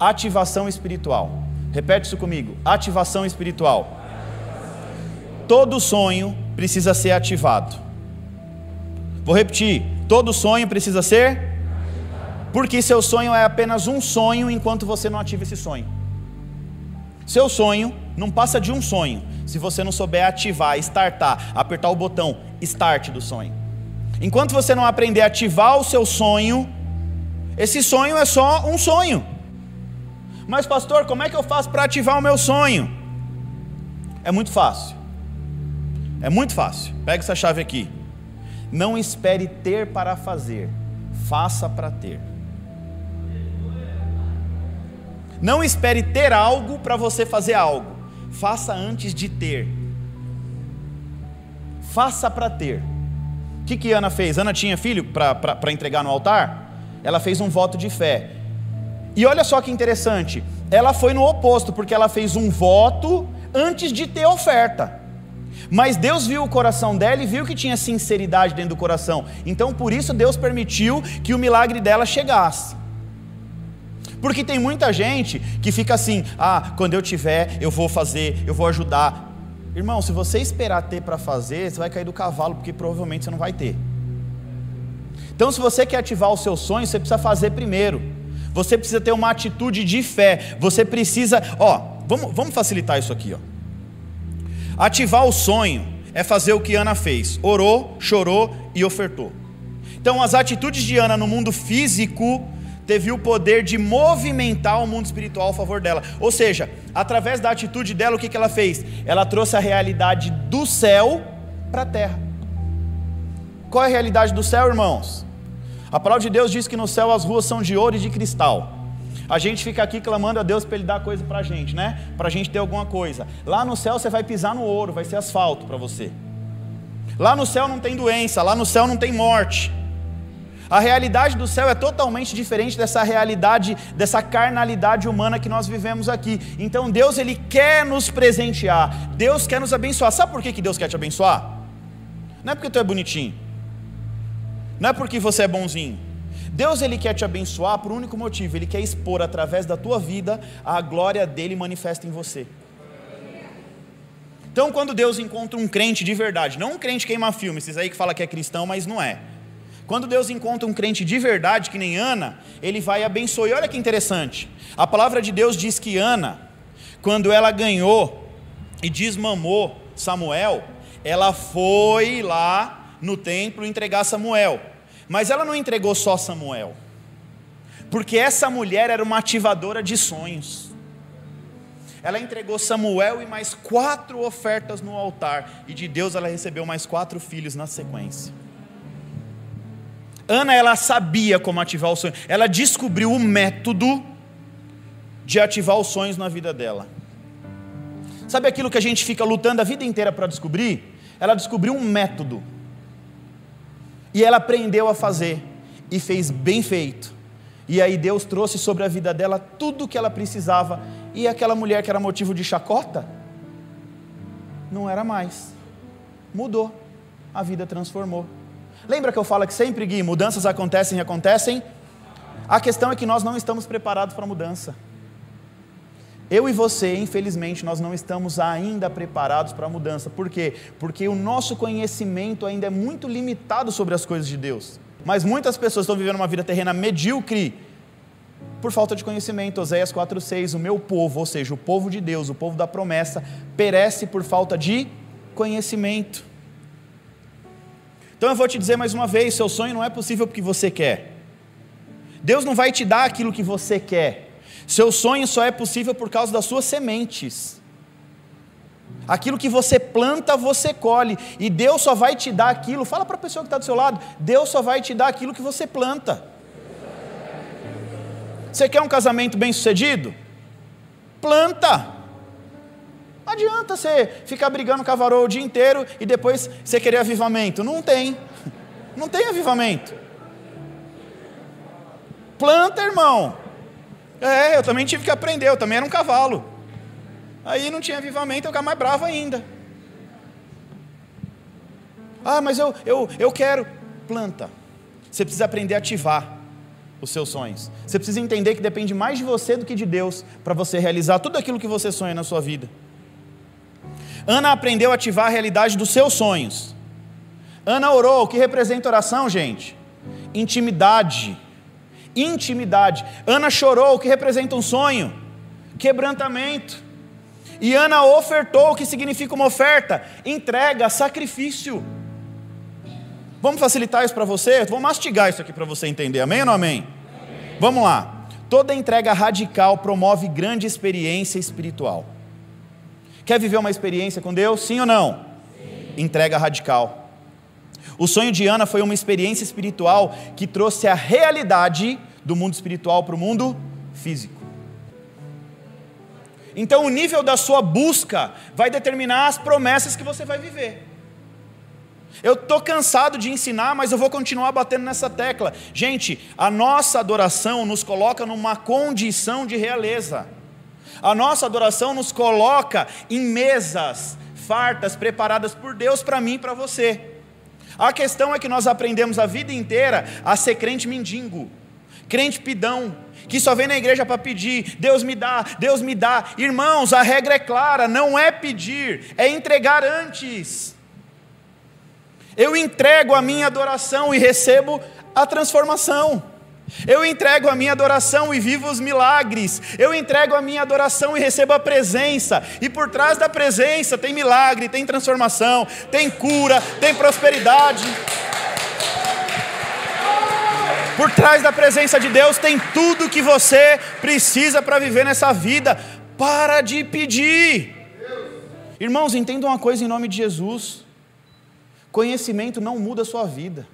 ativação espiritual. Repete isso comigo: ativação espiritual. Todo sonho precisa ser ativado. Vou repetir: todo sonho precisa ser. Porque seu sonho é apenas um sonho enquanto você não ativa esse sonho. Seu sonho não passa de um sonho se você não souber ativar, startar, apertar o botão start do sonho. Enquanto você não aprender a ativar o seu sonho, esse sonho é só um sonho. Mas, pastor, como é que eu faço para ativar o meu sonho? É muito fácil. É muito fácil. Pega essa chave aqui. Não espere ter para fazer, faça para ter. Não espere ter algo para você fazer algo. Faça antes de ter. Faça para ter. O que, que Ana fez? Ana tinha filho para entregar no altar? Ela fez um voto de fé. E olha só que interessante. Ela foi no oposto, porque ela fez um voto antes de ter oferta. Mas Deus viu o coração dela e viu que tinha sinceridade dentro do coração. Então, por isso, Deus permitiu que o milagre dela chegasse. Porque tem muita gente que fica assim: ah, quando eu tiver, eu vou fazer, eu vou ajudar. Irmão, se você esperar ter para fazer, você vai cair do cavalo, porque provavelmente você não vai ter. Então, se você quer ativar o seu sonho, você precisa fazer primeiro. Você precisa ter uma atitude de fé. Você precisa, ó, vamos, vamos facilitar isso aqui, ó. Ativar o sonho é fazer o que Ana fez: orou, chorou e ofertou. Então, as atitudes de Ana no mundo físico teve o poder de movimentar o mundo espiritual a favor dela. Ou seja, através da atitude dela, o que, que ela fez? Ela trouxe a realidade do céu para a terra. Qual é a realidade do céu, irmãos? A palavra de Deus diz que no céu as ruas são de ouro e de cristal. A gente fica aqui clamando a Deus para Ele dar coisa para a gente, né? Para a gente ter alguma coisa. Lá no céu você vai pisar no ouro, vai ser asfalto para você. Lá no céu não tem doença, lá no céu não tem morte. A realidade do céu é totalmente diferente dessa realidade, dessa carnalidade humana que nós vivemos aqui. Então Deus ele quer nos presentear, Deus quer nos abençoar. Sabe por que, que Deus quer te abençoar? Não é porque tu é bonitinho, não é porque você é bonzinho. Deus ele quer te abençoar por um único motivo, ele quer expor através da tua vida a glória dele manifesta em você. Então, quando Deus encontra um crente de verdade, não um crente queima filme, esses aí que fala que é cristão, mas não é. Quando Deus encontra um crente de verdade, que nem Ana, ele vai abençoar. E olha que interessante. A palavra de Deus diz que Ana, quando ela ganhou e desmamou Samuel, ela foi lá no templo entregar Samuel. Mas ela não entregou só Samuel. Porque essa mulher era uma ativadora de sonhos. Ela entregou Samuel e mais quatro ofertas no altar. E de Deus ela recebeu mais quatro filhos na sequência. Ana ela sabia como ativar o sonho. Ela descobriu o método de ativar os sonhos na vida dela. Sabe aquilo que a gente fica lutando a vida inteira para descobrir? Ela descobriu um método. E ela aprendeu a fazer e fez bem feito. E aí Deus trouxe sobre a vida dela tudo o que ela precisava. E aquela mulher que era motivo de chacota, não era mais. Mudou. A vida transformou. Lembra que eu falo que sempre, Gui, mudanças acontecem e acontecem? A questão é que nós não estamos preparados para a mudança. Eu e você, infelizmente, nós não estamos ainda preparados para a mudança. Por quê? Porque o nosso conhecimento ainda é muito limitado sobre as coisas de Deus. Mas muitas pessoas estão vivendo uma vida terrena medíocre por falta de conhecimento. Oséias 4,6: O meu povo, ou seja, o povo de Deus, o povo da promessa, perece por falta de conhecimento. Então eu vou te dizer mais uma vez: seu sonho não é possível porque você quer. Deus não vai te dar aquilo que você quer. Seu sonho só é possível por causa das suas sementes. Aquilo que você planta, você colhe. E Deus só vai te dar aquilo. Fala para a pessoa que está do seu lado: Deus só vai te dar aquilo que você planta. Você quer um casamento bem sucedido? Planta. Não adianta você ficar brigando com a varoa o dia inteiro e depois você querer avivamento. Não tem. Não tem avivamento. Planta, irmão. É, eu também tive que aprender, eu também era um cavalo. Aí não tinha avivamento, eu ficava mais bravo ainda. Ah, mas eu, eu, eu quero. Planta. Você precisa aprender a ativar. os seus sonhos. Você precisa entender que depende mais de você do que de Deus para você realizar tudo aquilo que você sonha na sua vida. Ana aprendeu a ativar a realidade dos seus sonhos. Ana orou, o que representa oração, gente? Intimidade. Intimidade. Ana chorou, que representa um sonho? Quebrantamento. E Ana ofertou, o que significa uma oferta? Entrega, sacrifício. Vamos facilitar isso para você? Vou mastigar isso aqui para você entender. Amém ou não amém? amém? Vamos lá. Toda entrega radical promove grande experiência espiritual. Quer viver uma experiência com Deus? Sim ou não? Sim. Entrega radical. O sonho de Ana foi uma experiência espiritual que trouxe a realidade do mundo espiritual para o mundo físico. Então, o nível da sua busca vai determinar as promessas que você vai viver. Eu estou cansado de ensinar, mas eu vou continuar batendo nessa tecla. Gente, a nossa adoração nos coloca numa condição de realeza. A nossa adoração nos coloca em mesas fartas, preparadas por Deus para mim e para você. A questão é que nós aprendemos a vida inteira a ser crente mendigo, crente pidão, que só vem na igreja para pedir, Deus me dá, Deus me dá. Irmãos, a regra é clara: não é pedir, é entregar antes. Eu entrego a minha adoração e recebo a transformação. Eu entrego a minha adoração e vivo os milagres. Eu entrego a minha adoração e recebo a presença. E por trás da presença tem milagre, tem transformação, tem cura, tem prosperidade. Por trás da presença de Deus tem tudo que você precisa para viver nessa vida. Para de pedir. Irmãos, entendam uma coisa em nome de Jesus: conhecimento não muda a sua vida.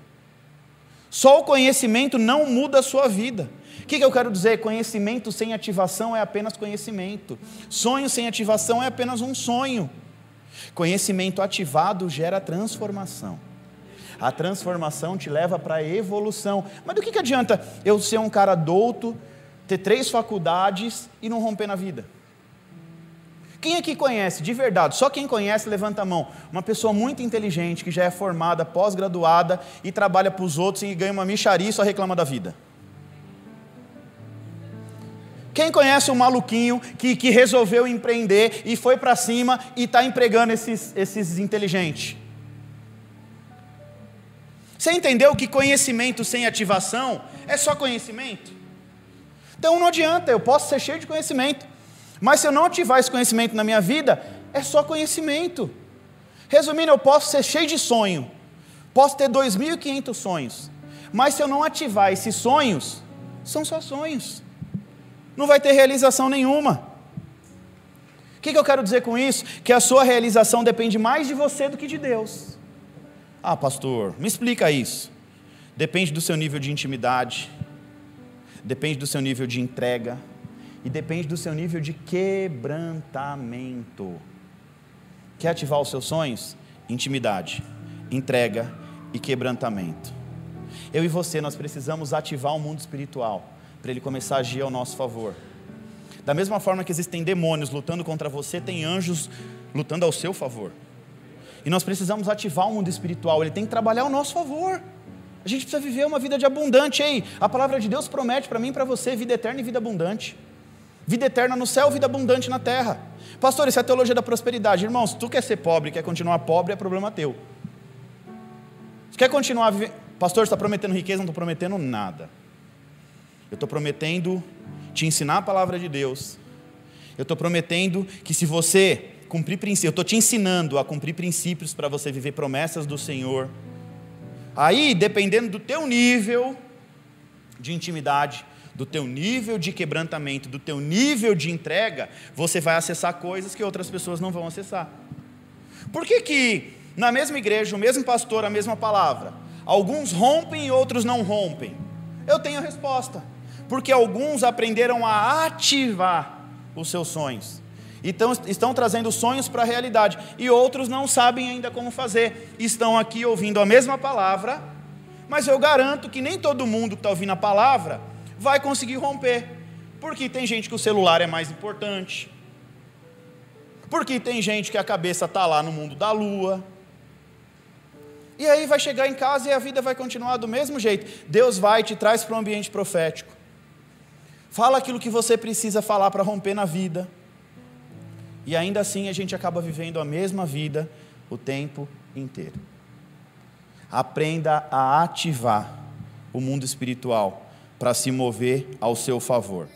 Só o conhecimento não muda a sua vida. O que, que eu quero dizer? Conhecimento sem ativação é apenas conhecimento. Sonho sem ativação é apenas um sonho. Conhecimento ativado gera transformação. A transformação te leva para a evolução. Mas do que, que adianta eu ser um cara douto, ter três faculdades e não romper na vida? Quem aqui conhece, de verdade, só quem conhece, levanta a mão. Uma pessoa muito inteligente, que já é formada, pós-graduada e trabalha para os outros e ganha uma micharia e só reclama da vida. Quem conhece um maluquinho que, que resolveu empreender e foi para cima e está empregando esses, esses inteligentes? Você entendeu que conhecimento sem ativação é só conhecimento? Então não adianta, eu posso ser cheio de conhecimento, mas se eu não ativar esse conhecimento na minha vida, é só conhecimento. Resumindo, eu posso ser cheio de sonho, posso ter 2.500 sonhos, mas se eu não ativar esses sonhos, são só sonhos, não vai ter realização nenhuma. O que, que eu quero dizer com isso? Que a sua realização depende mais de você do que de Deus. Ah, pastor, me explica isso. Depende do seu nível de intimidade, depende do seu nível de entrega e depende do seu nível de quebrantamento. Quer ativar os seus sonhos? Intimidade, entrega e quebrantamento. Eu e você, nós precisamos ativar o mundo espiritual para ele começar a agir ao nosso favor. Da mesma forma que existem demônios lutando contra você, tem anjos lutando ao seu favor. E nós precisamos ativar o mundo espiritual, ele tem que trabalhar ao nosso favor. A gente precisa viver uma vida de abundante. Ei, a palavra de Deus promete para mim e para você vida eterna e vida abundante. Vida eterna no céu, vida abundante na terra. Pastor, isso é a teologia da prosperidade. Irmãos, tu quer ser pobre, quer continuar pobre, é problema teu. Se quer continuar vivendo. Pastor, está prometendo riqueza? Não estou prometendo nada. Eu estou prometendo te ensinar a palavra de Deus. Eu estou prometendo que se você cumprir princípios. Eu estou te ensinando a cumprir princípios para você viver promessas do Senhor. Aí, dependendo do teu nível de intimidade, do teu nível de quebrantamento, do teu nível de entrega, você vai acessar coisas que outras pessoas não vão acessar. Por que que na mesma igreja, o mesmo pastor, a mesma palavra, alguns rompem e outros não rompem? Eu tenho a resposta. Porque alguns aprenderam a ativar os seus sonhos então, estão trazendo sonhos para a realidade, e outros não sabem ainda como fazer, estão aqui ouvindo a mesma palavra, mas eu garanto que nem todo mundo que está ouvindo a palavra vai conseguir romper, porque tem gente que o celular é mais importante, porque tem gente que a cabeça está lá no mundo da lua, E aí vai chegar em casa e a vida vai continuar do mesmo jeito. Deus vai te traz para um ambiente profético. Fala aquilo que você precisa falar para romper na vida. E ainda assim a gente acaba vivendo a mesma vida o tempo inteiro. Aprenda a ativar o mundo espiritual para se mover ao seu favor.